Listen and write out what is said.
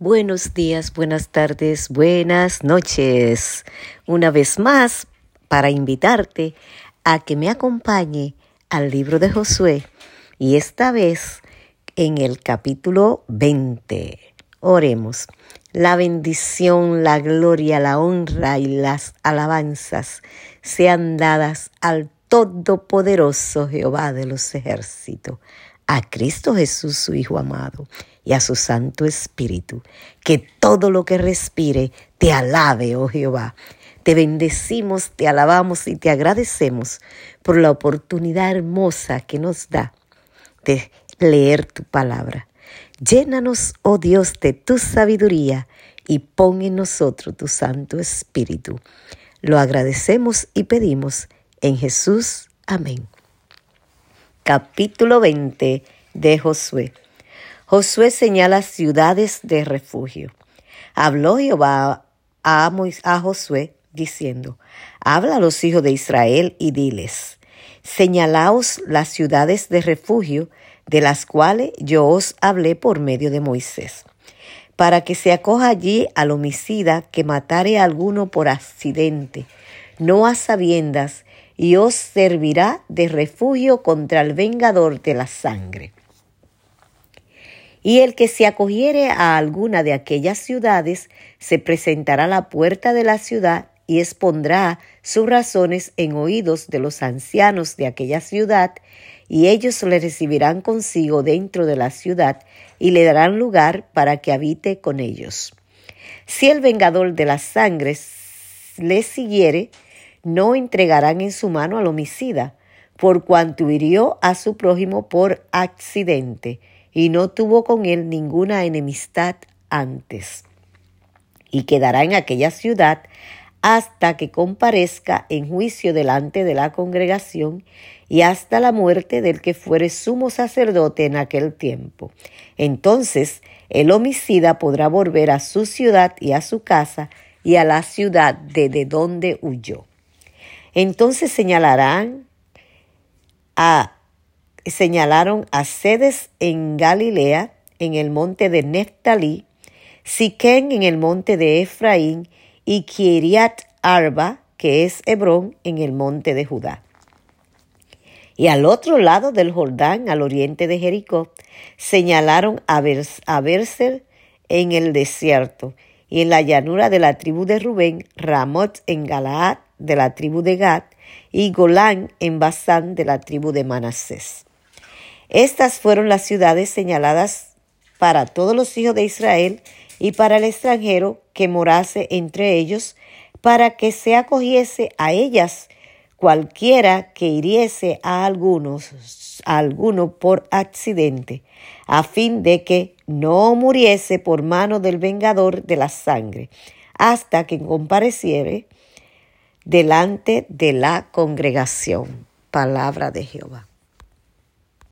Buenos días, buenas tardes, buenas noches. Una vez más, para invitarte a que me acompañe al libro de Josué y esta vez en el capítulo 20. Oremos. La bendición, la gloria, la honra y las alabanzas sean dadas al Todopoderoso Jehová de los ejércitos, a Cristo Jesús, su Hijo amado y a su Santo Espíritu. Que todo lo que respire te alabe, oh Jehová. Te bendecimos, te alabamos y te agradecemos por la oportunidad hermosa que nos da de leer tu palabra. Llénanos, oh Dios, de tu sabiduría y pon en nosotros tu Santo Espíritu. Lo agradecemos y pedimos en Jesús. Amén. Capítulo 20 de Josué. Josué señala ciudades de refugio. Habló Jehová a, a Josué diciendo, habla a los hijos de Israel y diles, señalaos las ciudades de refugio de las cuales yo os hablé por medio de Moisés, para que se acoja allí al homicida que matare a alguno por accidente, no a sabiendas, y os servirá de refugio contra el vengador de la sangre. Y el que se acogiere a alguna de aquellas ciudades se presentará a la puerta de la ciudad y expondrá sus razones en oídos de los ancianos de aquella ciudad, y ellos le recibirán consigo dentro de la ciudad y le darán lugar para que habite con ellos. Si el vengador de las sangres le siguiere, no entregarán en su mano al homicida, por cuanto hirió a su prójimo por accidente, y no tuvo con él ninguna enemistad antes. Y quedará en aquella ciudad hasta que comparezca en juicio delante de la congregación y hasta la muerte del que fuere sumo sacerdote en aquel tiempo. Entonces el homicida podrá volver a su ciudad y a su casa y a la ciudad de, donde huyó. Entonces señalarán a señalaron a sedes en Galilea, en el monte de Neftalí, Siquén en el monte de Efraín y Kiriat Arba, que es Hebrón, en el monte de Judá. Y al otro lado del Jordán, al oriente de Jericó, señalaron a, Berser en el desierto, y en la llanura de la tribu de Rubén, Ramot en Galaad de la tribu de Gad, y Golán en Basán de la tribu de Manasés. Estas fueron las ciudades señaladas para todos los hijos de Israel y para el extranjero que morase entre ellos, para que se acogiese a ellas cualquiera que hiriese a algunos, a alguno por accidente, a fin de que no muriese por mano del vengador de la sangre, hasta que compareciere delante de la congregación. Palabra de Jehová.